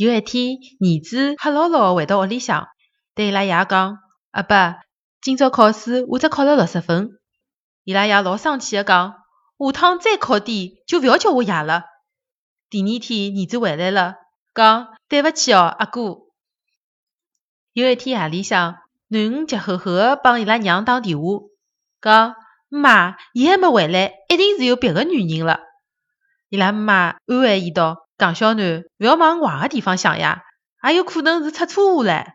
有一天，儿子黑牢牢回到屋里向，对伊拉爷讲：“阿爸，今朝考试我只考了六十分。”伊拉爷老生气的讲：“下趟再考低就勿要叫我爷了。”第二天，儿子回来了，讲：“对勿起哦，阿哥。”有一天夜里向，囡恩急吼吼的帮伊拉娘打电话，讲：“妈，伊还没回来，一定是有别个女人了。”伊拉妈安慰伊道：“戆小囡，勿要往坏个地方想呀，也有可能是出车祸唻。”